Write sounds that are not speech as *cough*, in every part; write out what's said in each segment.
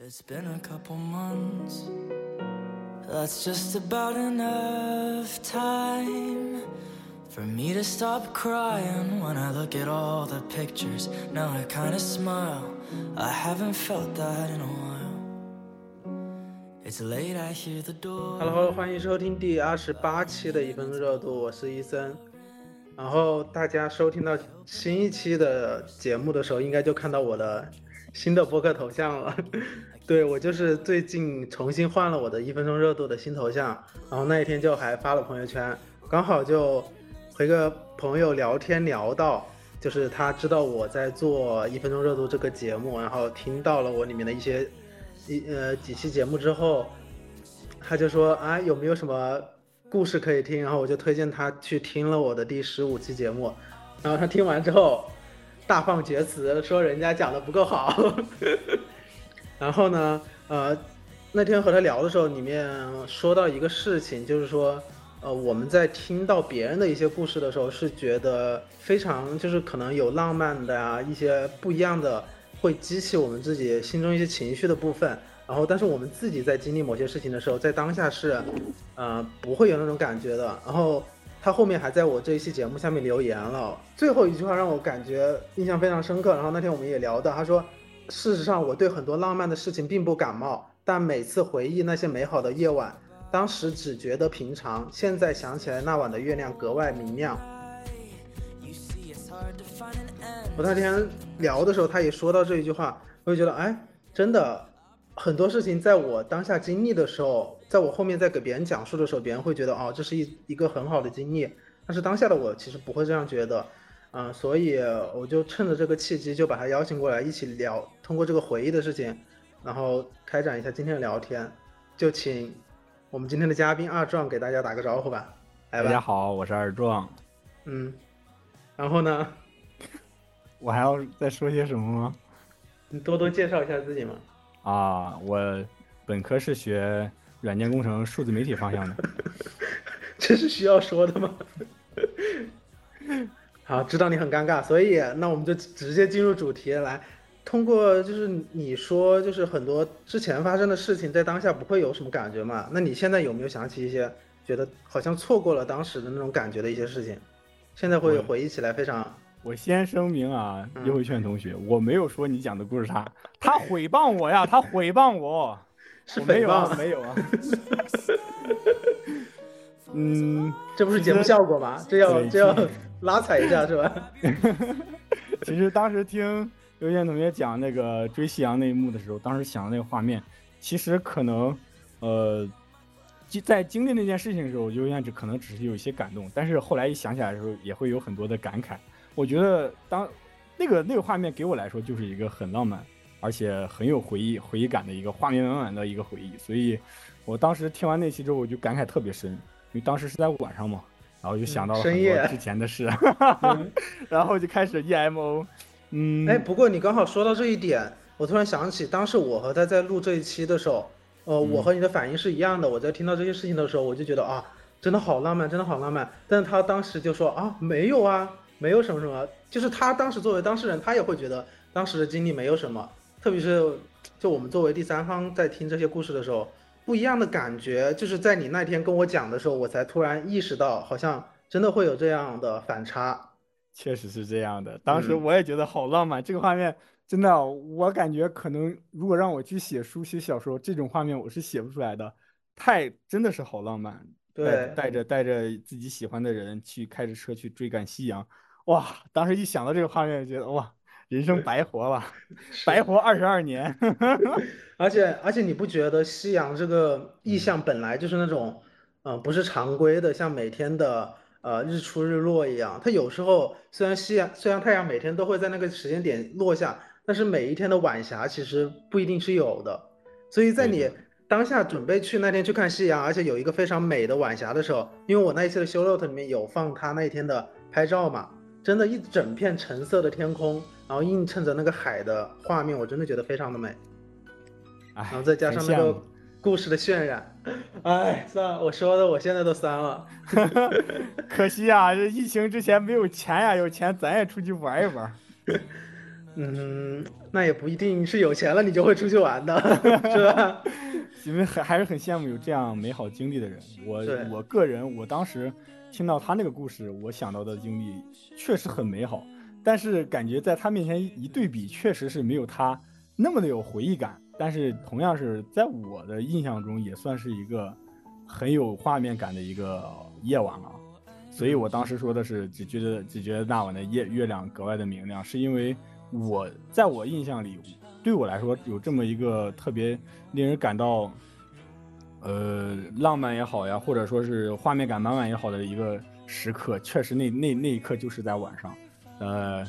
It's been a couple months. That's just about enough time for me to stop crying when I look at all the pictures. Now I kinda smile. I haven't felt that in a while. It's late, I hear the door. Hello，欢迎收听第二十八期的一分热度，我是伊森。然后大家收听到新一期的节目的时候，应该就看到我的新的播客头像了。*laughs* 对我就是最近重新换了我的一分钟热度的新头像，然后那一天就还发了朋友圈，刚好就和一个朋友聊天聊到，就是他知道我在做一分钟热度这个节目，然后听到了我里面的一些一呃几期节目之后，他就说啊有没有什么故事可以听，然后我就推荐他去听了我的第十五期节目，然后他听完之后大放厥词，说人家讲的不够好。*laughs* 然后呢，呃，那天和他聊的时候，里面说到一个事情，就是说，呃，我们在听到别人的一些故事的时候，是觉得非常就是可能有浪漫的啊，一些不一样的，会激起我们自己心中一些情绪的部分。然后，但是我们自己在经历某些事情的时候，在当下是，呃，不会有那种感觉的。然后他后面还在我这一期节目下面留言了，最后一句话让我感觉印象非常深刻。然后那天我们也聊到，他说。事实上，我对很多浪漫的事情并不感冒，但每次回忆那些美好的夜晚，当时只觉得平常，现在想起来那晚的月亮格外明亮。我那天聊的时候，他也说到这一句话，我就觉得，哎，真的，很多事情在我当下经历的时候，在我后面在给别人讲述的时候，别人会觉得，哦，这是一一个很好的经历，但是当下的我其实不会这样觉得。嗯，所以我就趁着这个契机，就把他邀请过来一起聊，通过这个回忆的事情，然后开展一下今天的聊天。就请我们今天的嘉宾二壮给大家打个招呼吧。大家好，我是二壮。嗯，然后呢？我还要再说些什么吗？你多多介绍一下自己嘛。啊，我本科是学软件工程、数字媒体方向的。*laughs* 这是需要说的吗？*laughs* 好，知道你很尴尬，所以那我们就直接进入主题来。通过就是你说，就是很多之前发生的事情，在当下不会有什么感觉嘛？那你现在有没有想起一些觉得好像错过了当时的那种感觉的一些事情？现在会回忆起来非常……我先声明啊，优惠券同学，我没有说你讲的故事差，他诽谤我呀，他诽谤我，*laughs* 是诽谤没有啊？*laughs* 嗯，这不是节目效果吗？这要这要。*laughs* 拉踩一下是吧？其实当时听刘健同学讲那个追夕阳那一幕的时候，当时想的那个画面，其实可能，呃，在经历那件事情的时候，刘健只可能只是有一些感动，但是后来一想起来的时候，也会有很多的感慨。我觉得当那个那个画面给我来说，就是一个很浪漫，而且很有回忆回忆感的一个画面满满的一个回忆。所以我当时听完那期之后，我就感慨特别深，因为当时是在晚上嘛。然后就想到了很多之前的事，*laughs* 然后就开始 emo。嗯，哎，不过你刚好说到这一点，我突然想起，当时我和他在录这一期的时候，呃，我和你的反应是一样的。我在听到这些事情的时候，我就觉得啊，真的好浪漫，真的好浪漫。但是他当时就说啊，没有啊，没有什么什么，就是他当时作为当事人，他也会觉得当时的经历没有什么，特别是就我们作为第三方在听这些故事的时候。不一样的感觉，就是在你那天跟我讲的时候，我才突然意识到，好像真的会有这样的反差。确实是这样的，当时我也觉得好浪漫，这个画面真的，我感觉可能如果让我去写书写小说，这种画面我是写不出来的，太真的是好浪漫。对，带着带着自己喜欢的人去开着车去追赶夕阳，哇！当时一想到这个画面，觉得哇。人生白活了，*laughs* 白活二十二年，*laughs* 而且而且你不觉得夕阳这个意象本来就是那种，嗯，不是常规的，像每天的呃日出日落一样。它有时候虽然夕阳虽然太阳每天都会在那个时间点落下，但是每一天的晚霞其实不一定是有的。所以在你当下准备去那天去看夕阳，而且有一个非常美的晚霞的时候，因为我那一期的修 note 里面有放他那一天的拍照嘛，真的，一整片橙色的天空。然后映衬着那个海的画面，我真的觉得非常的美。然后再加上那个故事的渲染，*laughs* 哎，算了，我说的我现在都酸了。*laughs* 可惜啊，这疫情之前没有钱呀，有钱咱也出去玩一玩。*laughs* 嗯，那也不一定是有钱了你就会出去玩的，是吧？因为还还是很羡慕有这样美好经历的人。我我个人，我当时听到他那个故事，我想到的经历确实很美好，但是感觉在他面前一对比，确实是没有他那么的有回忆感。但是同样是在我的印象中，也算是一个很有画面感的一个夜晚了。所以我当时说的是，只觉得只觉得那晚的夜月亮格外的明亮，是因为我在我印象里，对我来说有这么一个特别令人感到，呃，浪漫也好呀，或者说是画面感满满也好的一个时刻，确实那那那一刻就是在晚上，呃，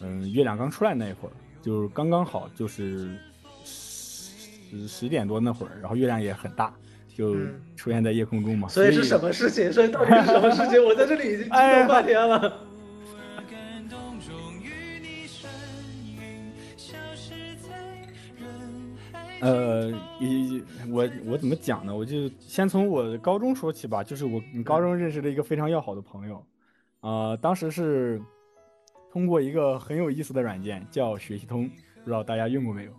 嗯，月亮刚出来那一会儿，就是刚刚好，就是十十点多那会儿，然后月亮也很大，就嗯出现在夜空中嘛。所以是什么事情？所以到底是什么事情？*laughs* 我在这里已经激哎动半天了。感呃，一我我怎么讲呢？我就先从我高中说起吧。就是我高中认识了一个非常要好的朋友，呃，当时是通过一个很有意思的软件叫学习通，不知道大家用过没有？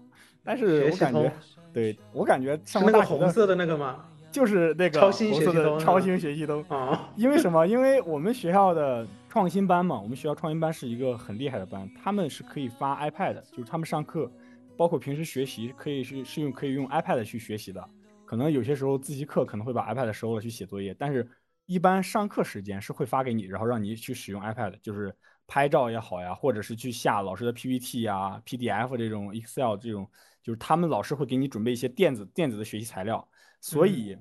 但是我感觉，对我感觉是那个红色的那个吗？就是那个超色学习通超星学习通。啊，*laughs* 因为什么？因为我们学校的创新班嘛，我们学校创新班是一个很厉害的班，他们是可以发 iPad，的就是他们上课，包括平时学习，可以是是用可以用 iPad 去学习的。可能有些时候自习课可能会把 iPad 收了去写作业，但是一般上课时间是会发给你，然后让你去使用 iPad，就是拍照也好呀，或者是去下老师的 PPT 呀、PDF 这种 Excel 这种，就是他们老师会给你准备一些电子电子的学习材料，所以。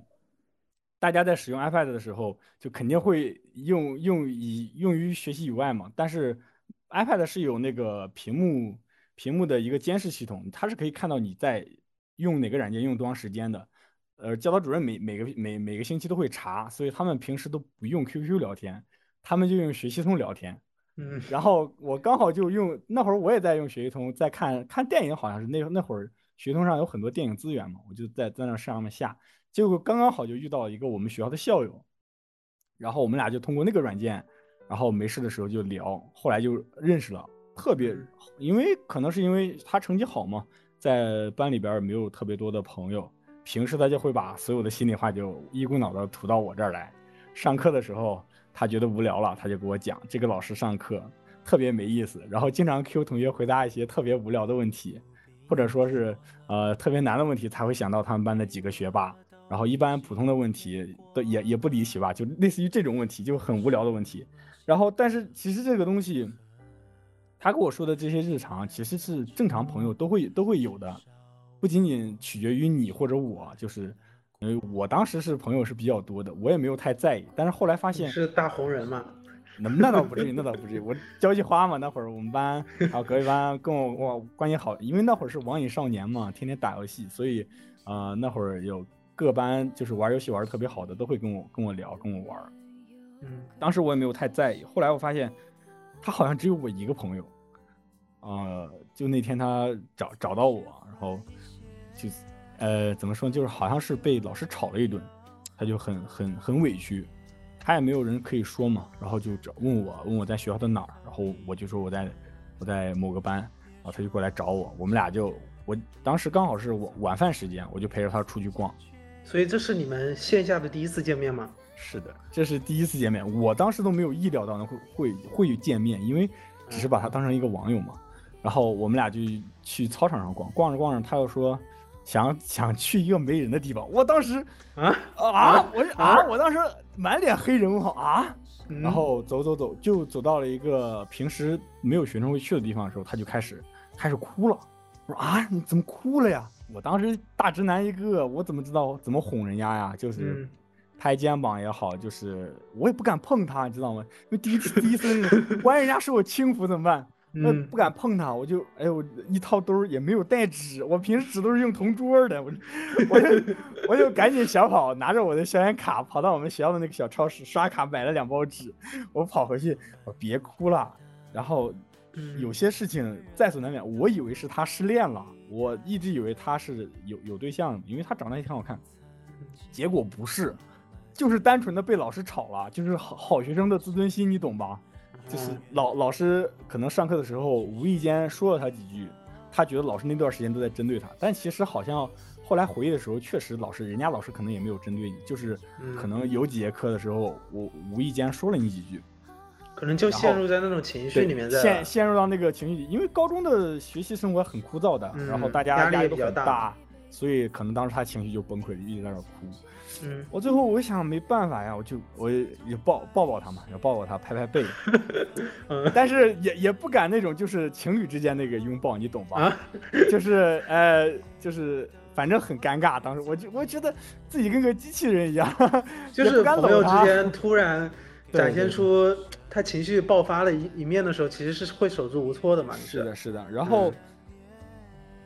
大家在使用 iPad 的时候，就肯定会用用以用于学习以外嘛。但是 iPad 是有那个屏幕屏幕的一个监视系统，它是可以看到你在用哪个软件用多长时间的。呃，教导主任每每个每每个星期都会查，所以他们平时都不用 QQ 聊天，他们就用学习通聊天。嗯，然后我刚好就用那会儿我也在用学习通，在看看电影，好像是那那会儿学习通上有很多电影资源嘛，我就在在那上面下，结果刚刚好就遇到一个我们学校的校友，然后我们俩就通过那个软件，然后没事的时候就聊，后来就认识了，特别因为可能是因为他成绩好嘛，在班里边没有特别多的朋友，平时他就会把所有的心里话就一股脑的吐到我这儿来，上课的时候。他觉得无聊了，他就给我讲这个老师上课特别没意思，然后经常 Q 同学回答一些特别无聊的问题，或者说是呃特别难的问题，才会想到他们班的几个学霸，然后一般普通的问题都也也不离奇吧，就类似于这种问题就很无聊的问题。然后但是其实这个东西，他跟我说的这些日常其实是正常朋友都会都会有的，不仅仅取决于你或者我，就是。因为我当时是朋友是比较多的，我也没有太在意。但是后来发现是大红人嘛，那那倒不至于，那倒不至于。我交际花嘛，那会儿我们班然后隔壁班跟我我关系好，因为那会儿是网瘾少年嘛，天天打游戏，所以啊、呃、那会儿有各班就是玩游戏玩的特别好的，都会跟我跟我聊，跟我玩。嗯，当时我也没有太在意。后来我发现他好像只有我一个朋友，呃，就那天他找找到我，然后就。呃，怎么说？就是好像是被老师吵了一顿，他就很很很委屈，他也没有人可以说嘛，然后就找问我，问我在学校的哪儿，然后我就说我在我在某个班，然后他就过来找我，我们俩就我当时刚好是晚晚饭时间，我就陪着他出去逛。所以这是你们线下的第一次见面吗？是的，这是第一次见面，我当时都没有意料到会会会见面，因为只是把他当成一个网友嘛。然后我们俩就去操场上逛，逛着逛着，他又说。想 *laughs* 想去一个没人的地方，我当时啊啊，我啊，我当时满脸黑人问号啊，嗯、然后走走走，就走到了一个平时没有学生会去的地方的时候，他就开始开始哭了。我说啊，你怎么哭了呀？我当时大直男一个，我怎么知道怎么哄人家呀？就是拍肩膀也好，就是我也不敢碰他，你知道吗？因为第一次第一次，*laughs* 万一人家说我轻浮怎么办？我嗯不敢碰它，我就哎我一掏兜也没有带纸，我平时纸都是用同桌的，我我就我就赶紧小跑，拿着我的校园卡跑到我们学校的那个小超市刷卡买了两包纸，我跑回去，我别哭了。然后嗯有些事情在所难免，我以为是他失恋了，我一直以为他是有有对象的，因为他长得也挺好看，结果不是，就是单纯的被老师吵了，就是好好学生的自尊心，你懂吧？就是嗯老老师可能上课的时候无意间说了他几句，他觉得老师那段时间都在针对他，但其实好像后来回忆的时候，确实老师人家老师可能也没有针对你，就是嗯可能有几节课的时候，我无意间说了你几句，可能就陷入在那种情绪，里面在陷。陷入到那个情绪里，因为高中的学习生活很枯燥的，嗯然后大家压力都也比较大很大，所以可能当时他情绪就崩溃了，一直在那哭。嗯，我最后我想没办法呀，我就我也也抱抱抱他嘛，也抱抱他，拍拍背，*laughs* 嗯但是也也不敢那种就是情侣之间那个拥抱，你懂吧？啊，就是呃，就是反正很尴尬。当时我就我觉得自己跟个机器人一样，*laughs* 就是朋友之间突然 *laughs* 展现出他情绪爆发的一一面的时候，其实是会手足无措的嘛。是的，是的。然后，嗯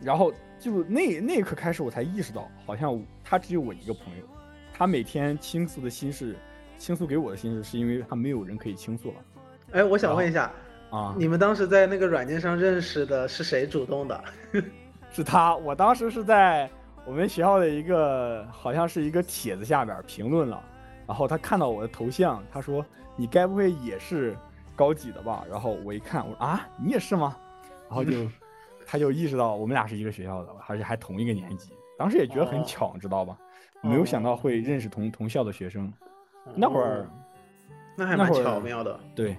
然后就那那一刻开始，我才意识到，好像他只有我一个朋友。他每天倾诉的心事，倾诉给我的心事，是因为他没有人可以倾诉了哎，我想问一下，啊。你们当时在那个软件上认识的是谁主动的？*laughs* 是他，我当时是在我们学校的一个好像是一个帖子下边评论了，然后他看到我的头像，他说你该不会也是高几的吧？然后我一看，我说啊，你也是吗？然后就他就意识到我们俩是一个学校的，而且还同一个年级，当时也觉得很哦巧，知道吧？没有想到会认识同同校的学生，那会儿哦那还蛮巧妙的。对，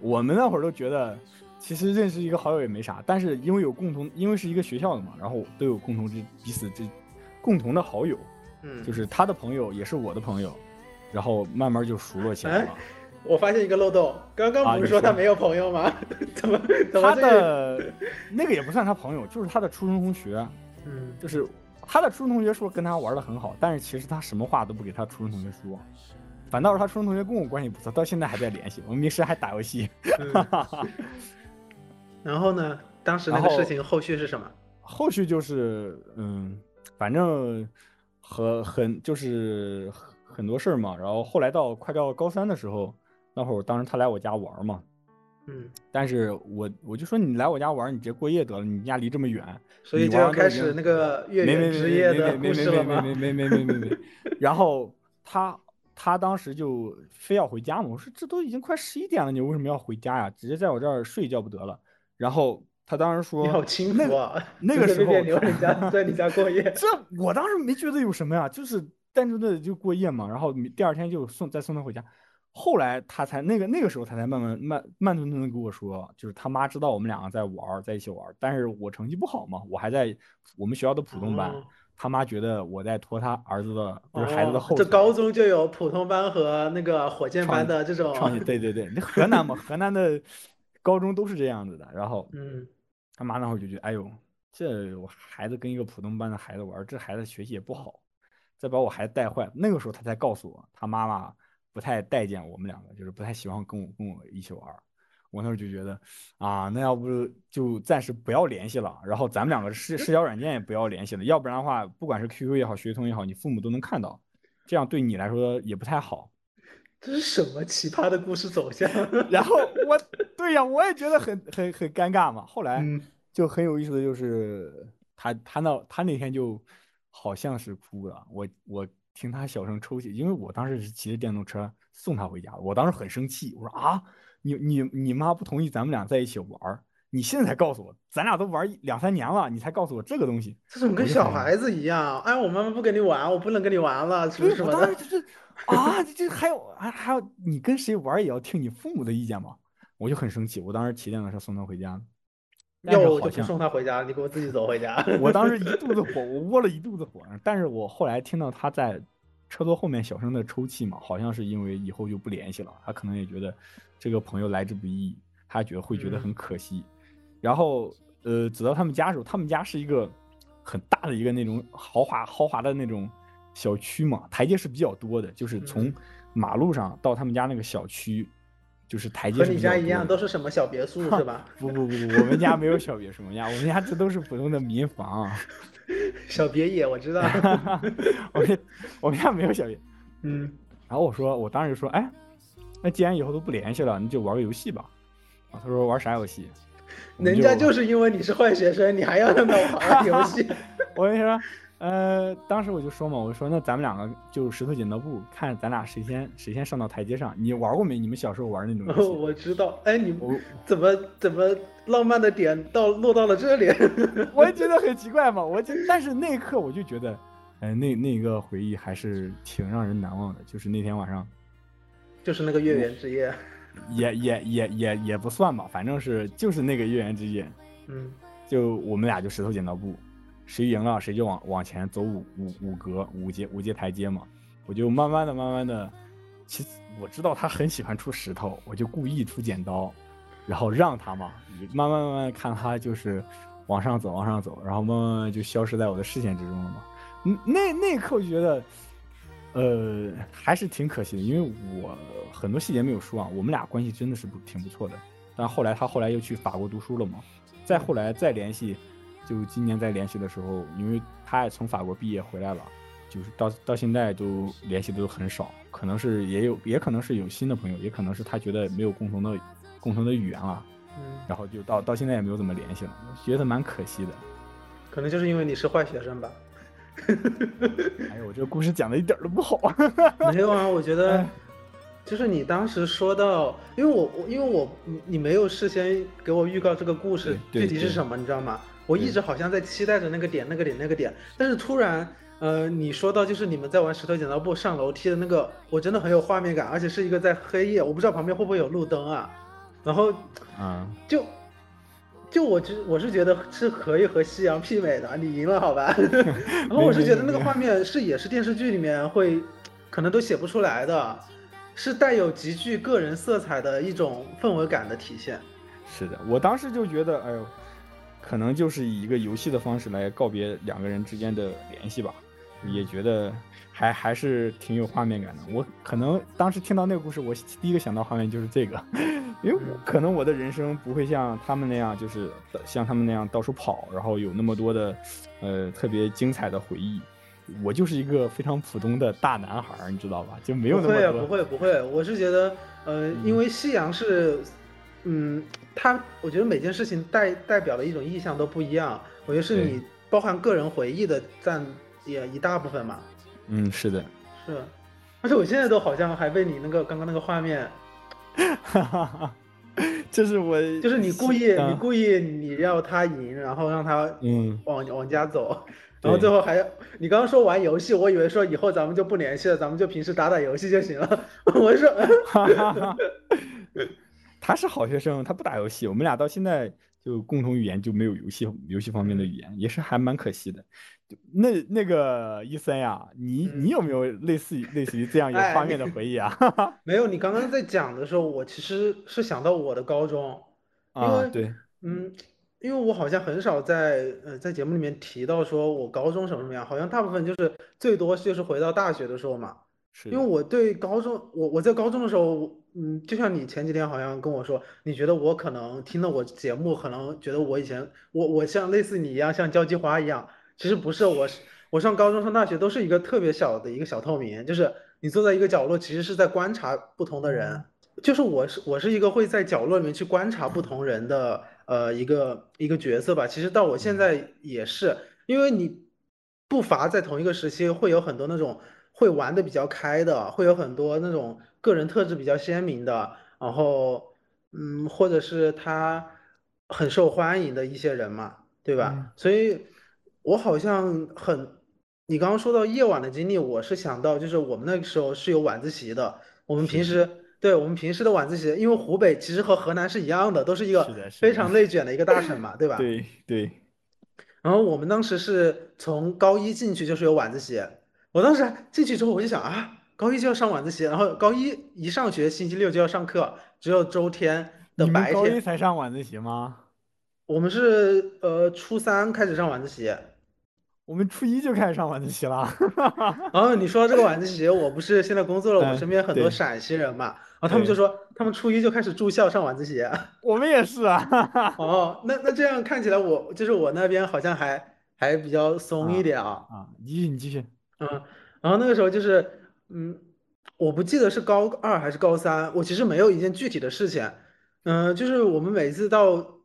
我们那会儿都觉得，其实认识一个好友也没啥，但是因为有共同，因为是一个学校的嘛，然后都有共同之彼此之共同的好友，嗯，就是他的朋友也是我的朋友，然后慢慢就熟络起来了。我发现一个漏洞，刚刚不是说说他没有朋友吗？*laughs* 怎么怎么他这个？的那个也不算他朋友，就是他的初中同学，嗯，就是他的初中同学说跟他玩的很好，但是其实他什么话都不给他初中同学说，反倒是他初中同学跟我关系不错，到现在还在联系，我们平时还打游戏。嗯然后呢？当时那个事情后续是什么？后续就是，嗯，反正很很就是很很多事儿嘛。然后后来到快到高三的时候，那会儿当时他来我家玩嘛，嗯，但是我我就说你来我家玩，你直接过夜得了，你家离这么远，所以就要开始那个月圆没没没之夜的没没没故事了吗？没没没没没没没。*laughs* 然后他他当时就非要回家嘛，我说这都已经快十一点了，你为什么要回家呀？直接在我这儿睡一觉不得了。然后他当时说，你好轻那个浮啊！那 *laughs* 个时候留人家在你家过夜。*laughs* 这我当时没觉得有什么呀，就是单纯的就过夜嘛，然后第二天就送再送他回家。后来他才那个那个时候他才慢慢慢慢吞吞的跟我说，就是他妈知道我们两个在玩儿，在一起玩儿，但是我成绩不好嘛，我还在我们学校的普通班，哦他妈觉得我在拖他儿子的就是孩子的哦这后腿。高中就有普通班和那个火箭班的这种，创业，对对对，那河南嘛，河南的高中都是这样子的。然后 *laughs* 嗯，他妈那会儿就觉得，哎呦，这我孩子跟一个普通班的孩子玩，这孩子学习也不好，再把我孩子带坏。那个时候他才告诉我，他妈妈不太待见我们两个，就是不太喜欢跟我跟我一起玩儿。我那时候就觉得，啊，那要不就暂时不要联系了，然后咱们两个社社交软件也不要联系了，要不然的话，不管是 QQ 也好，学通也好，你父母都能看到，这样对你来说也不太好。*laughs* 这是什么奇葩的故事走向？*laughs* 然后我，对呀，我也觉得很很很尴尬嘛。后来嗯就很有意思的就是，他他那他那天就好像是哭了，我我听他小声抽泣，因为我当时是骑着电动车送他回家，我当时很生气，我说啊，你你你妈不同意咱们俩在一起玩儿，你现在才告诉我，咱俩都玩两三年了，你才告诉我这个东西，这怎么跟小孩子一样，哎，我妈妈不跟你玩，我不能跟你玩了，什么对，什么的。我当时 *laughs* 就是啊，这这还有还还有，你跟谁玩也要听你父母的意见吗？我就很生气，我当时骑电动车送他回家，要我就不好像送他回家，你给我自己走回家。*laughs* 我当时一肚子火，我窝了一肚子火，但是我后来听到他在车座后面小声的抽泣嘛，好像是因为以后就不联系了，他可能也觉得这个朋友来之不易，他觉得会觉得很可惜。然后呃，走到他们家的时候，他们家是一个很大的一个那种豪华豪华的那种小区嘛，台阶是比较多的，就是从嗯马路上到他们家那个小区，就是台阶和你家一样，都是什么小别墅 *laughs* 是吧？不不不不，我们家没有小别墅，我们家我们家这都是普通的民房。啊 *laughs* 小别野，我知道。*laughs* 我们我们家没有小别。嗯，然后我说，我当时就说，哎，那既然以后都不联系了，那就玩个游戏吧。啊，他说玩啥游戏？人家就是因为你是坏学生，你还要让他玩游戏。我跟你说，呃，当时我就说嘛，我说那咱们两个就石头剪刀布，看咱俩谁先谁先上到台阶上。你玩过没？你们小时候玩那种游戏？*laughs* 我知道。哎，你我怎么怎么浪漫的点到落到了这里？*laughs* 我也觉得很奇怪嘛。我就但是那一刻我就觉得，哎，那那个回忆还是挺让人难忘的。就是那天晚上，就是那个月圆之夜，*laughs* 也也也也也不算吧，反正是就是那个月圆之夜，嗯，就我们俩就石头剪刀布，谁赢了谁就往往前走五五五格五阶五阶台阶嘛。我就慢慢的慢慢的，其实我知道他很喜欢出石头，我就故意出剪刀，然后让他嘛，慢慢慢慢看他就是往上走往上走，然后慢慢慢就消失在我的视线之中了嘛。嗯，那那一刻我就觉得，呃，还是挺可惜的，因为我很多细节没有说啊。我们俩关系真的是不挺不错的，但后来他后来又去法国读书了嘛，再后来再联系，就今年在联系的时候，因为他也从法国毕业回来了，就是到到现在都联系的都很少，可能是也有，也可能是有新的朋友，也可能是他觉得没有共同的共同的语言了，嗯，然后就到到现在也没有怎么联系了，觉得蛮可惜的。可能就是因为你是坏学生吧。*laughs* 哎呦，我这个故事讲的一点都不好。*laughs* 没有啊，我觉得哎就是你当时说到，因为我我因为我你你没有事先给我预告这个故事具体是什么，你知道吗？我一直好像在期待着那个点、那个点、那个点，但是突然，呃，你说到就是你们在玩石头剪刀布上楼梯的那个，我真的很有画面感，而且是一个在黑夜，我不知道旁边会不会有路灯啊，然后嗯，就。就我只我是觉得是可以和夕阳媲美的，你赢了好吧？*laughs* 然后我是觉得那个画面是也是电视剧里面会，可能都写不出来的，是带有极具个人色彩的一种氛围感的体现。是的，我当时就觉得，哎呦，可能就是以一个游戏的方式来告别两个人之间的联系吧，也觉得还还是挺有画面感的。我可能当时听到那个故事，我第一个想到画面就是这个，*laughs* 因为我可能我的人生不会像他们那样，就是像他们那样到处跑，然后有那么多的，呃，特别精彩的回忆。我就是一个非常普通的大男孩儿，你知道吧？就没有那不会啊，么多。不会不会，我是觉得，呃，因为夕阳是，嗯，它我觉得每件事情代代表的一种意象都不一样，我觉得是你包含个人回忆的占也一大部分嘛。嗯，是的。是，而且我现在都好像还被你那个刚刚那个画面，哈哈哈，就是我就是你故意、啊你故意你要他赢，然后让他嗯，往往家走，然后最后还要你刚刚说玩游戏，我以为说以后咱们就不联系了，咱们就平时打打游戏就行了。*laughs* 我说，哈哈哈，他是好学生，他不打游戏，我们俩到现在就共同语言就没有游戏游戏方面的语言，也是还蛮可惜的。就那那个伊森呀，你嗯你有没有类似于类似于这样有哎画面的 *laughs* 回忆啊？*laughs* 没有，你刚刚在讲的时候，我其实是想到我的高中，因啊，为对，嗯，因为我好像很少在呃在节目里面提到说我高中什么什么样，好像大部分就是最多就是回到大学的时候嘛。是，因为我对高中，我我在高中的时候，嗯，就像你前几天好像跟我说，你觉得我可能听了我节目，可能觉得我以前我我像类似你一样像交际花一样，其实不是，我是我上高中上大学都是一个特别小的一个小透明，就是你坐在一个角落，其实是在观察不同的人，就是我是我是一个会在角落里面去观察不同人的呃一个一个角色吧。其实到我现在也是，因为你不乏在同一个时期会有很多那种会玩的比较开的，会有很多那种个人特质比较鲜明的，然后嗯，或者是他很受欢迎的一些人嘛，对吧？嗯所以我好像很，你刚刚说到夜晚的经历，我是想到就是我们那个时候是有晚自习的，我们平时对我们平时的晚自习，因为湖北其实和河南是一样的，都是一个非常内卷的一个大省嘛，对吧？对对，然后我们当时是从高一进去就是有晚自习，我当时进去之后我就想啊，高一就要上晚自习，然后高一一上学星期六就要上课，只有周天的白天。高一才上晚自习吗？我们是呃初三开始上晚自习，我们初一就开始上晚自习了。*laughs* 然后你说这个晚自习，我不是现在工作了，我嗯身边很多陕西人嘛，然后他们就说他们初一就开始住校上晚自习。我们也是啊。哦，那那这样看起来我就是我那边好像还还比较松一点啊。啊，你继续，你继续。嗯，然后那个时候就是，嗯，我不记得是高二还是高三，我其实没有一件具体的事情，嗯、就是我们每次到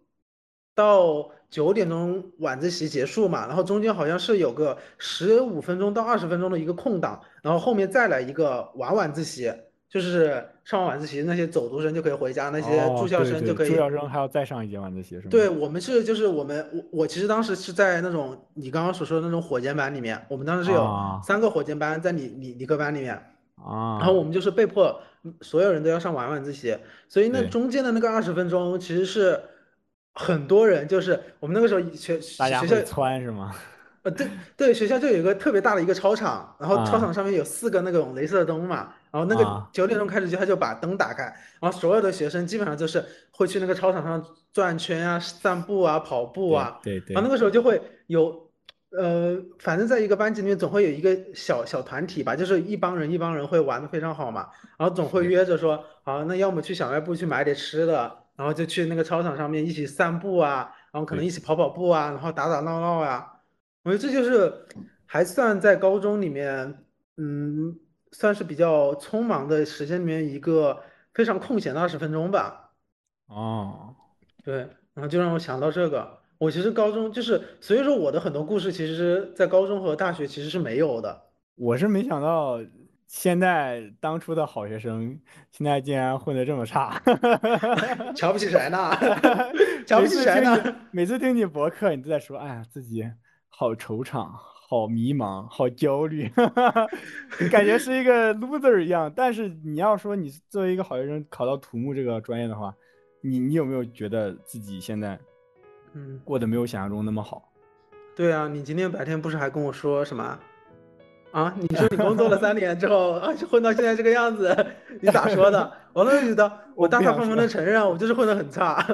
到九点钟晚自习结束嘛，然后中间好像是有个十五分钟到二十分钟的一个空档，然后后面再来一个晚晚自习，就是上完晚自习那些走读生就可以回家，那些哦住校生就可以。住校生还要再上一节晚自习是吗？对我们是就是我们我我其实当时是在那种你刚刚所说的那种火箭班里面，我们当时是有啊三个火箭班在理理理科班里面，啊，然后我们就是被迫嗯所有人都要上晚晚自习，所以那中间的那个二十分钟其实是很多人，就是我们那个时候学大家学校会窜是吗？呃对对学校就有一个特别大的一个操场，然后操啊场上面有四个那种镭射灯嘛，然后那个啊。九点钟开始就他就把灯打开，然后所有的学生基本上就是会去那个操场上转圈啊、散步啊、跑步啊，对对然后那个时候就会有，呃，反正在一个班级里面总会有一个小小团体吧，就是一帮人一帮人会玩的非常好嘛，然后总会约着说，好，那要么去小卖部去买点吃的，然后就去那个操场上面一起散步啊，然后可能一起跑跑步啊，然后打打闹闹啊，我觉得这就是还算在高中里面，嗯，算是比较匆忙的时间里面一个非常空闲的二十分钟吧。哦，对，然后就让我想到这个。我其实高中就是，所以说我的很多故事，其实在高中和大学其实是没有的。我是没想到现在当初的好学生，现在竟然混得这么差。*laughs* 瞧不起谁呢？*laughs* 瞧不起谁呢？每次听你博客，你都在说，哎呀，自己好惆怅，好迷茫，好焦虑，*laughs* 感觉是一个 loser 一样。但是你要说你作为一个好学生考到土木这个专业的话，你你有没有觉得自己现在嗯，过得没有想象中那么好？*laughs* 对啊，你今天白天不是还跟我说什么？啊，你说你工作了三 *laughs* 年之后啊，就混到现在这个样子，你咋说的？我当时觉得我大大方方的承认，我就是混得很差。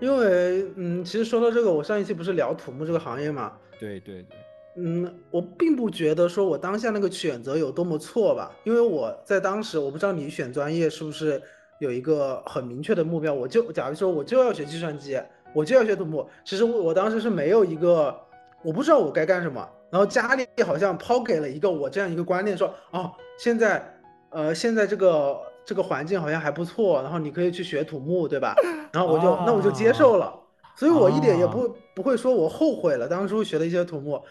因为，嗯，其实说到这个，我上一期不是聊土木这个行业嘛，对对对，嗯，我并不觉得说我当下那个选择有多么错吧，因为我在当时，我不知道你选专业是不是有一个很明确的目标，我就假如说我就要学计算机，我就要学土木，其实我我当时是没有一个，我不知道我该干什么，然后家里好像抛给了一个我这样一个观念，说哦，现在，呃，现在这个这个环境好像还不错，然后你可以去学土木，对吧？然后我就那我就接受了。所以我一点也不不会说我后悔了当初学的一些土木，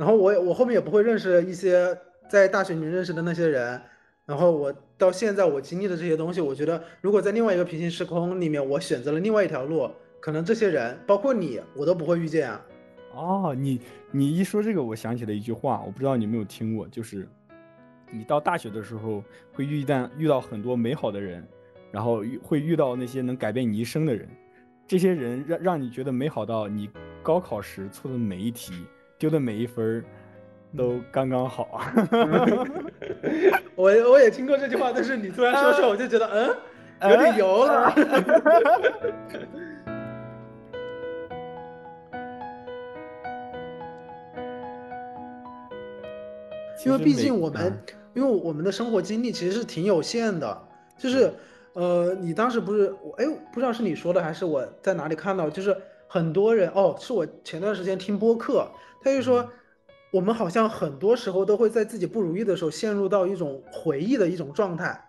然后我也我后面也不会认识一些在大学里面认识的那些人，然后我到现在我经历的这些东西，我觉得如果在另外一个平行时空里面，我选择了另外一条路，可能这些人包括你，我都不会遇见啊。哦，你你一说这个，我想起了一句话，我不知道你有没有听过，就是你到大学的时候会遇到遇到很多美好的人，然后会遇到那些能改变你一生的人，这些人让让你觉得美好到你高考时错的每一题、丢的每一分儿都刚刚好。*laughs* 我我也听过这句话，但是你突然说出来，我就觉得嗯，有点油。了。*laughs* 因为毕竟我们，因为我们的生活经历其实是挺有限的，就是，呃，你当时不是我，哎，不知道是你说的还是我在哪里看到，就是很多人，哦，是我前段时间听播客，他就说，我们好像很多时候都会在自己不如意的时候陷入到一种回忆的一种状态，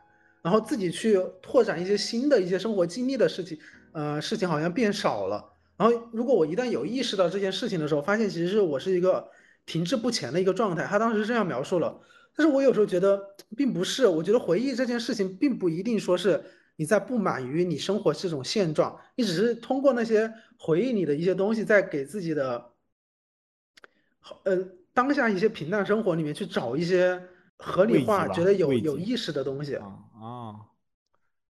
然后自己去拓展一些新的一些生活经历的事情，呃，事情好像变少了。然后如果我一旦有意识到这件事情的时候，发现其实是我是一个。停滞不前的一个状态，他当时是这样描述了，但是我有时候觉得并不是，我觉得回忆这件事情并不一定说是你在不满于你生活这种现状，你只是通过那些回忆你的一些东西，在给自己的，呃当下一些平淡生活里面去找一些合理化、觉得有有意识的东西。啊啊，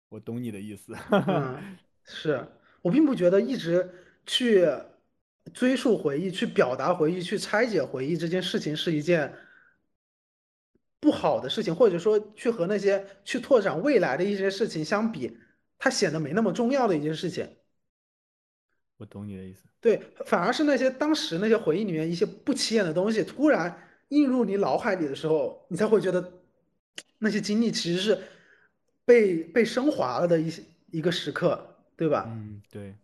我懂你的意思。嗯，是我并不觉得一直去。追溯回忆、去表达回忆、去拆解回忆这件事情是一件不好的事情，或者说去和那些去拓展未来的一些事情相比，它显得没那么重要的一件事情。我懂你的意思。对，反而是那些当时那些回忆里面一些不起眼的东西，突然映入你脑海里的时候，你才会觉得那些经历其实是被被升华了的一些一个时刻，对吧？嗯，对。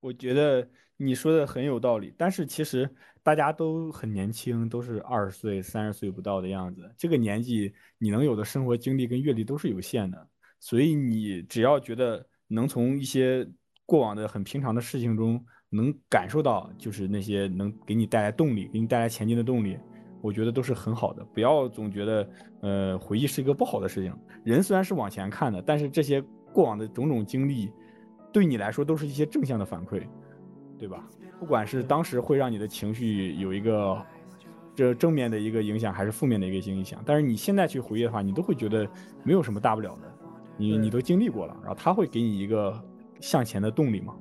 我觉得你说的很有道理，但是其实大家都很年轻，都是二十岁、三十岁不到的样子。这个年纪，你能有的生活经历跟阅历都是有限的，所以你只要觉得能从一些过往的很平常的事情中，能感受到就是那些能给你带来动力、给你带来前进的动力，我觉得都是很好的。不要总觉得，呃，回忆是一个不好的事情。人虽然是往前看的，但是这些过往的种种经历，对你来说都是一些正向的反馈，对吧？不管是当时会让你的情绪有一个这正面的一个影响，还是负面的一个影响，但是你现在去回忆的话，你都会觉得没有什么大不了的。你你都经历过了，然后他会给你一个向前的动力嘛？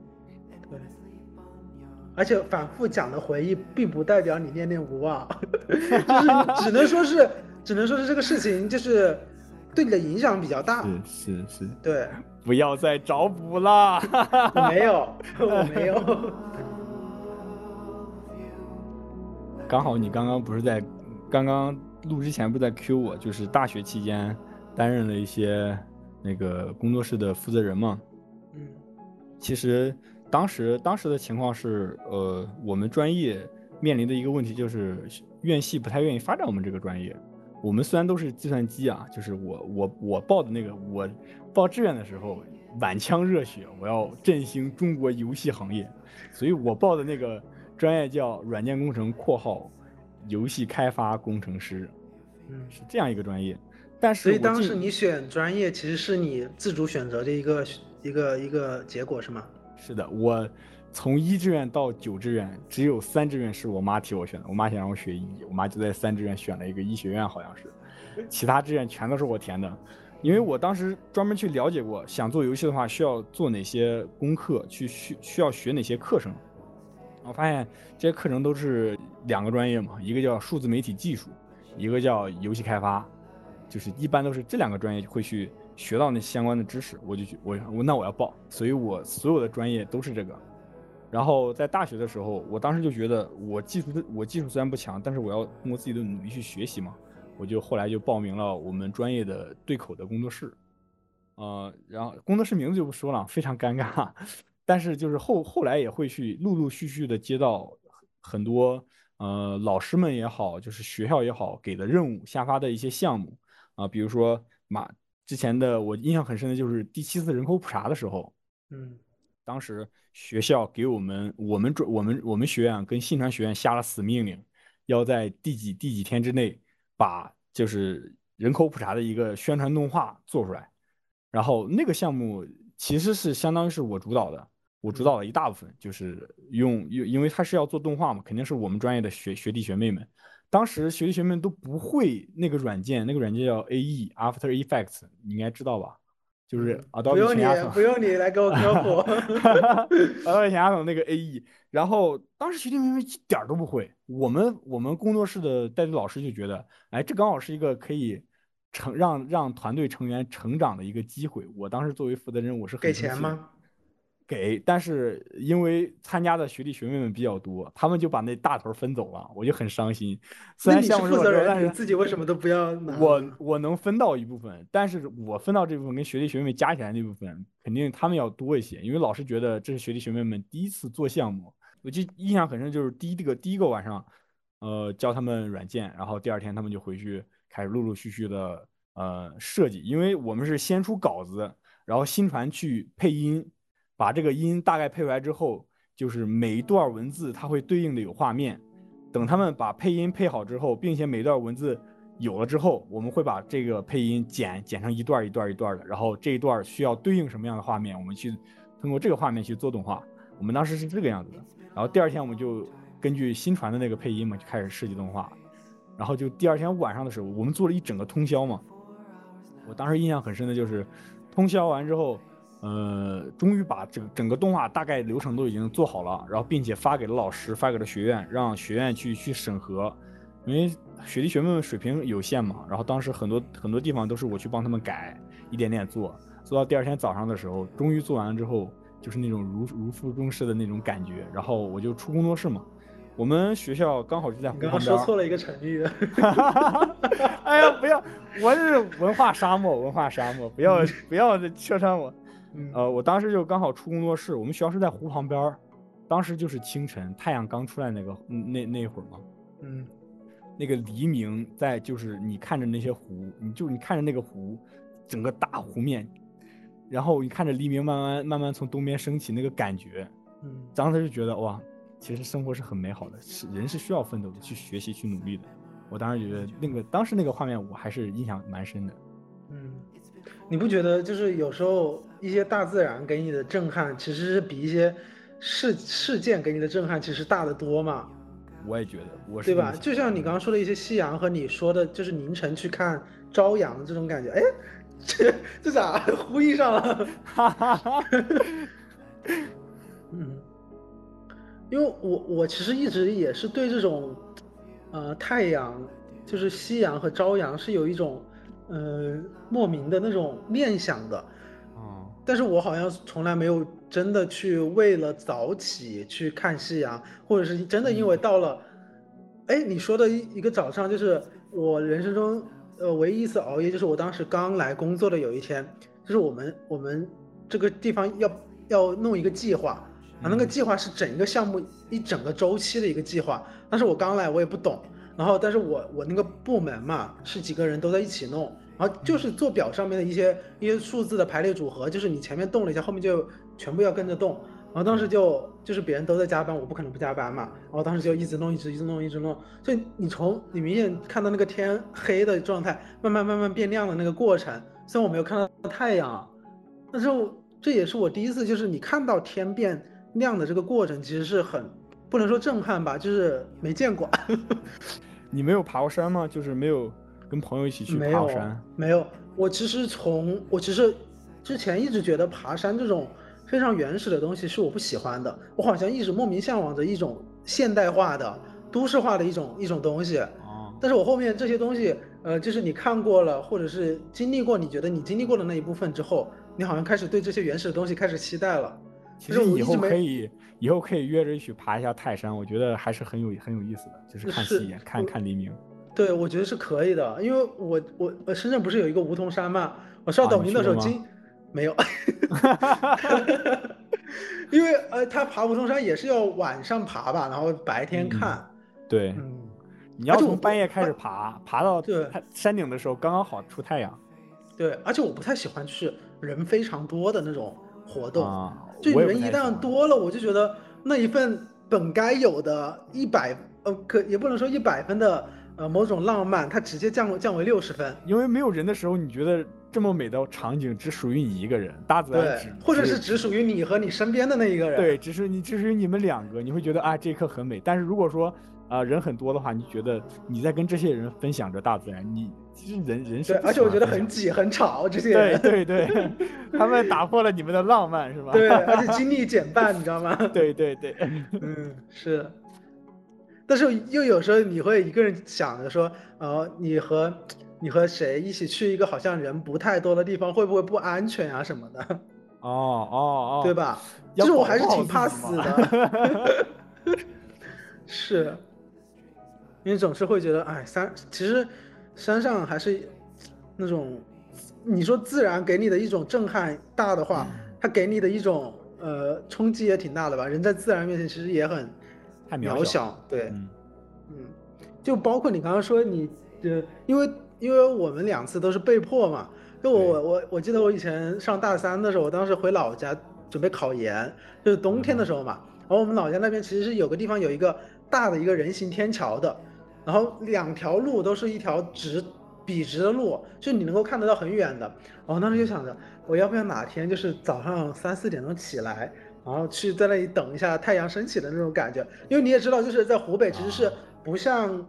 对。而且反复讲的回忆，并不代表你念念不忘，*laughs* 就是只能说是，只能说是这个事情就是对你的影响比较大。是是是。对。不要再找补了。我没有，我没有。刚好你刚刚不是在刚刚录之前不是在 Q 我，就是大学期间担任了一些那个工作室的负责人嘛。嗯，其实当时当时的情况是，呃，我们专业面临的一个问题就是院系不太愿意发展我们这个专业。我们虽然都是计算机啊，就是我我我报的那个我报志愿的时候满腔热血，我要振兴中国游戏行业，所以我报的那个。专业叫软件工程（括号游戏开发工程师），嗯，是这样一个专业。但是，所以当时你选专业其实是你自主选择的一个一个一个结果是吗？是的，我从一志愿到九志愿，只有三志愿是我妈替我选的。我妈想让我学医，我妈就在三志愿选了一个医学院，好像是。其他志愿全都是我填的，因为我当时专门去了解过，想做游戏的话需要做哪些功课，去需需要学哪些课程。我发现这些课程都是两个专业嘛，一个叫数字媒体技术，一个叫游戏开发，就是一般都是这两个专业会去学到那相关的知识。我就去我我那我要报，所以我所有的专业都是这个。然后在大学的时候，我当时就觉得我技术我技术虽然不强，但是我要通过自己的努力去学习嘛，我就后来就报名了我们专业的对口的工作室，呃，然后工作室名字就不说了，非常尴尬。*laughs* 但是就是后后来也会去陆陆续续的接到很多呃老师们也好，就是学校也好给的任务下发的一些项目。啊，比如说马之前的我印象很深的就是第七次人口普查的时候，嗯，当时学校给我们我们准我们我们学院跟信传学院下了死命令，要在第几第几天之内把就是人口普查的一个宣传动画做出来，然后那个项目其实是相当于是我主导的。我主导了一大部分，就是用用，因为他是要做动画嘛，肯定是我们专业的学学弟学妹们。当时学弟学妹都不会那个软件，那个软件叫 A E After Effects，你应该知道吧？就是啊，不用你，不用你来给我科普。*laughs* Adobe 前那个 A E，然后当时学弟妹妹一点都不会。我们我们工作室的带队老师就觉得，哎，这刚好是一个可以成让让团队成员成长的一个机会。我当时作为负责人，我是给钱吗？给，但是因为参加的学弟学妹们比较多，他们就把那大头分走了，我就很伤心。虽然项目负责人，但是自己为什么都不要拿？我我能分到一部分，但是我分到这部分跟学弟学妹加起来那部分，肯定他们要多一些，因为老师觉得这是学弟学妹们第一次做项目。我就印象很深，就是第一个第一个晚上，呃，教他们软件，然后第二天他们就回去开始陆陆续续的呃设计，因为我们是先出稿子，然后新传去配音。把这个音大概配出来之后，就是每一段文字它会对应的有画面。等他们把配音配好之后，并且每段文字有了之后，我们会把这个配音剪剪成一段一段一段的。然后这一段需要对应什么样的画面，我们去通过这个画面去做动画。我们当时是这个样子的。然后第二天我们就根据新传的那个配音嘛，就开始设计动画。然后就第二天晚上的时候，我们做了一整个通宵嘛。我当时印象很深的就是通宵完之后。呃，终于把这个整个动画大概流程都已经做好了，然后并且发给了老师，发给了学院，让学院去去审核。因为学弟学妹们水平有限嘛，然后当时很多很多地方都是我去帮他们改，一点点做，做到第二天早上的时候，终于做完了之后，就是那种如如负重视的那种感觉。然后我就出工作室嘛，我们学校刚好就在。刚刚说错了一个成语。*laughs* 哎呀，不要，我是文化沙漠，文化沙漠，不要 *laughs* 不要戳穿我。呃，我当时就刚好出工作室，我们学校是在湖旁边儿，当时就是清晨，太阳刚出来那个那那会儿嘛，嗯，那个黎明在就是你看着那些湖，你就你看着那个湖，整个大湖面，然后你看着黎明慢慢慢慢从东边升起，那个感觉，嗯，当时就觉得哇，其实生活是很美好的，是人是需要奋斗的，去学习去努力的。我当时觉得那个当时那个画面我还是印象蛮深的。嗯，你不觉得就是有时候一些大自然给你的震撼，其实是比一些事事件给你的震撼其实大得多吗？我也觉得，我是对吧？就像你刚刚说的一些夕阳和你说的，就是凌晨去看朝阳的这种感觉，哎，这这咋 *laughs* 呼应上了？哈哈哈，嗯，因为我我其实一直也是对这种，呃，太阳就是夕阳和朝阳是有一种，呃，莫名的那种念想的，哦，但是我好像从来没有真的去为了早起去看夕阳，或者是真的因为到了，哎，你说的一一个早上，就是我人生中呃唯一一次熬夜，就是我当时刚来工作的有一天，就是我们我们这个地方要要弄一个计划，啊，那个嗯。计划是整一个项目一整个周期的一个计划，但是我刚来我也不懂，然后但是我我那个部门嘛是几个人都在一起弄，然后就是做表上面的一些一些数字的排列组合，就是你前面动了一下，后面就全部要跟着动。然后当时就就是别人都在加班，我不可能不加班嘛。然后当时就一直弄，一直一直弄，一直弄。所以你从你明显看到那个天黑的状态，慢慢慢慢变亮的那个过程，虽然我没有看到太阳，但是这也是我第一次，就是你看到天变亮的这个过程，其实是很不能说震撼吧，就是没见过。你没有爬过山吗？就是没有跟朋友一起去爬过山？没有，我其实从我其实之前一直觉得爬山这种非常原始的东西是我不喜欢的，我好像一直莫名向往着一种现代化的、都市化的一种一种东西。哦，但是我后面这些东西，呃，就是你看过了，或者是经历过，你觉得你经历过的那一部分之后，你好像开始对这些原始的东西开始期待了。其实以后可以，以后可以约着一起爬一下泰山，我觉得还是很有很有意思的，就是看是夕阳，看看黎明。对，我觉得是可以的，因为我我我深圳不是有一个梧桐山嘛，我刷啊抖音的时候经、没有，*laughs* 因为呃他爬梧桐山也是要晚上爬吧，然后白天嗯看，对，嗯，你要从半夜开始爬，爬到对山顶的时候刚刚好出太阳。对，而且我不太喜欢就是人非常多的那种活动，啊。就人一旦多了，我就觉得那一份本该有的一百呃可也不能说一百分的呃某种浪漫，它直接降降为六十分。因为没有人的时候，你觉得这么美的场景只属于你一个人，大自然对只，或者是只属于你和你身边的那一个人。对，只是你只属于你们两个，你会觉得啊这一刻很美。但是如果说啊、人很多的话，你觉得你在跟这些人分享着大自然，你其实人人是对，而且我觉得很挤很吵，这些人。对对，他们打破了你们的浪漫是吧？对，而且精力减半，你知道吗？对 *laughs* 对对，*laughs* 嗯，是。但是又有时候你会一个人想着说，呃，你和你和谁一起去一个好像人不太多的地方，会不会不安全啊什么的，哦哦哦，对？吧？要就是我还是挺怕死的。*laughs* 是，因为总是会觉得，哎，山其实山上还是那种，你说自然给你的一种震撼大的话，它给你的一种呃冲击也挺大的吧。人在自然面前其实也很太渺渺小，对，嗯嗯，就包括你刚刚说你，呃，因为因为我们两次都是被迫嘛，就我对我我记得我以前上大三的时候，我当时回老家准备考研，就是冬天的时候嘛，然后我们老家那边其实是有个地方有一个大的一个人行天桥的，然后两条路都是一条直笔直的路，就你能够看得到很远的。然后当时就想着，我要不要哪天就是早上三四点钟起来，然后去在那里等一下太阳升起的那种感觉，因为你也知道，就是在湖北其实是不像，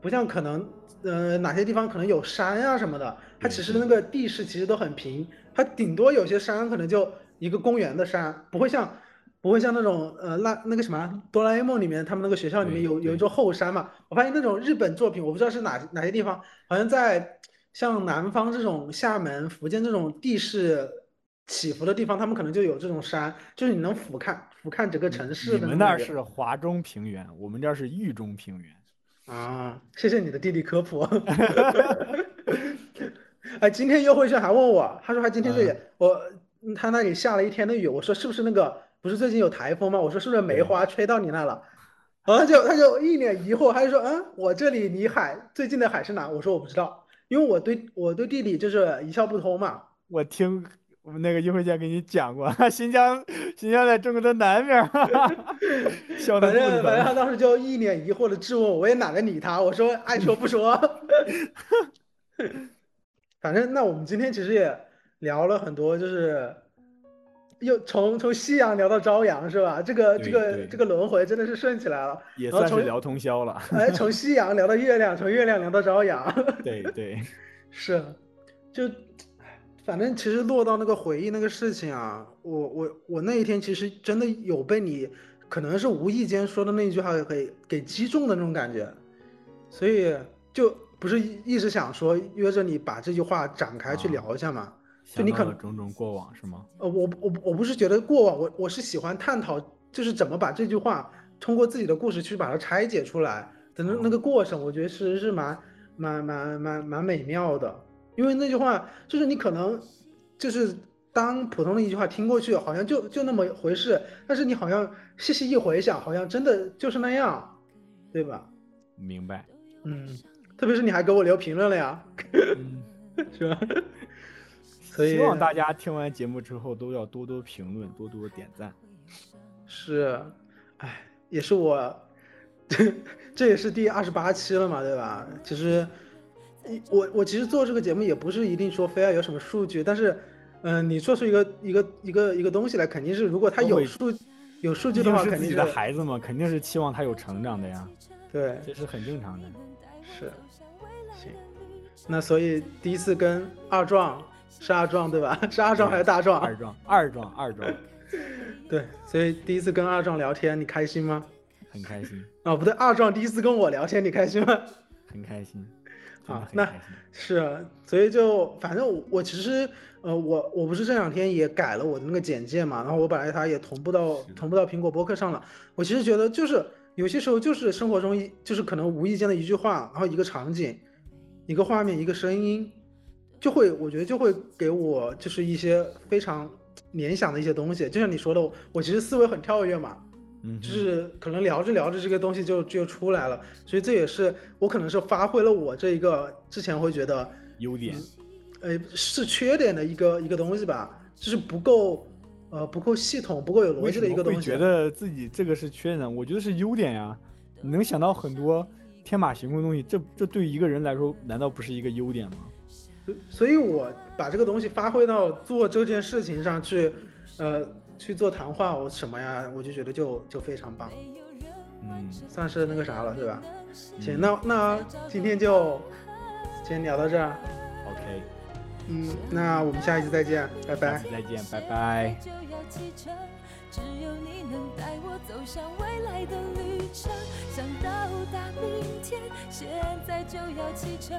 不像可能呃哪些地方可能有山啊什么的，它其实那个地势其实都很平，它顶多有些山可能就一个公园的山，不会像不会像那种呃那那个什么哆啦 A 梦里面他们那个学校里面有有一座后山嘛，我发现那种日本作品，我不知道是哪哪些地方，好像在像南方这种厦门、福建这种地势起伏的地方，他们可能就有这种山，就是你能俯瞰俯瞰整个城市的你们那是华中平原，我们这儿是豫中平原。啊，谢谢你的地理科普。*laughs* 哎，今天优惠券还问我，他说他今天这里、我嗯他那里下了一天的雨，我说是不是那个不是最近有台风吗？我说是不是梅花吹到你那了？然后他就他就一脸疑惑，他就说嗯，我这里离海最近的海是哪？我说我不知道，因为我对我对地理就是一窍不通嘛。我听我们那个一会见给你讲过，新疆新疆在中国的南边儿，笑的反正反正他当时就一脸疑惑的质问我，我也懒得理他，我说爱说不说。*laughs* 反正那我们今天其实也聊了很多，就是又从从夕阳聊到朝阳是吧？这个这个这个轮回真的是顺起来了。也算是聊通宵了。*laughs* 哎，从夕阳聊到月亮，从月亮聊到朝阳，对对，*laughs* 是，就反正其实落到那个回忆那个事情啊，我我我那一天其实真的有被你可能是无意间说的那句话给给击中的那种感觉，所以就不是一一直想说约着你把这句话展开去啊聊一下嘛。就你可能了种种过往是吗？呃，我我我不是觉得过往，我我是喜欢探讨，就是怎么把这句话通过自己的故事去把它拆解出来的那那个过程，我觉得其实是蛮蛮蛮蛮蛮美妙的。因为那句话就是你可能就是当普通的一句话听过去，好像就就那么回事，但是你好像细细一回想，好像真的就是那样，对吧？明白。嗯，特别是你还给我留评论了呀，嗯，*laughs* 是吧？所以希望大家听完节目之后都要多多评论，多多点赞。是，哎，也是我，这 *laughs* 这也是第二十八期了嘛，对吧？其实，我我其实做这个节目也不是一定说非要有什么数据，但是，嗯、你做出一个一个一个一个东西来，肯定是如果他有数有数据的话，肯定是自己的孩子嘛，肯定是期望他有成长的呀，对，这是很正常的。是，行。那所以第一次跟二壮是二壮对吧？是二壮还是大壮？二壮，二壮，二壮，对，所以第一次跟二壮聊天，你开心吗？很开心，*laughs* 哦，不对，二壮第一次跟我聊天，你开心吗？很开心，啊那。是啊，所以就反正我我其实呃我我不是这两天也改了我的那个简介嘛，然后我本来它也同步到同步到苹果播客上了。我其实觉得就是有些时候就是生活中一就是可能无意间的一句话，然后一个场景，一个画面，一个声音，就会我觉得就会给我就是一些非常联想的一些东西。就像你说的，我其实思维很跳跃嘛，嗯，就是可能聊着聊着这个东西就就出来了，所以这也是我可能是发挥了我这一个之前会觉得。优点，呃，是缺点的一个一个东西吧，就是不够，呃，不够系统，不够有逻辑的一个东西。觉得自己这个是缺点？我觉得是优点呀。你能想到很多天马行空的东西，这这对于一个人来说，难道不是一个优点吗？所以我把这个东西发挥到做这件事情上去，呃，去做谈话，我什么呀，我就觉得就就非常棒，嗯，算是那个啥了，对吧？行，嗯那那今天就先聊到这儿，OK，嗯，那我们下一期再见，拜下拜次。再见，拜拜。就要启程，只有你能带我走向未来的旅程。想到达明天，现在就要启程。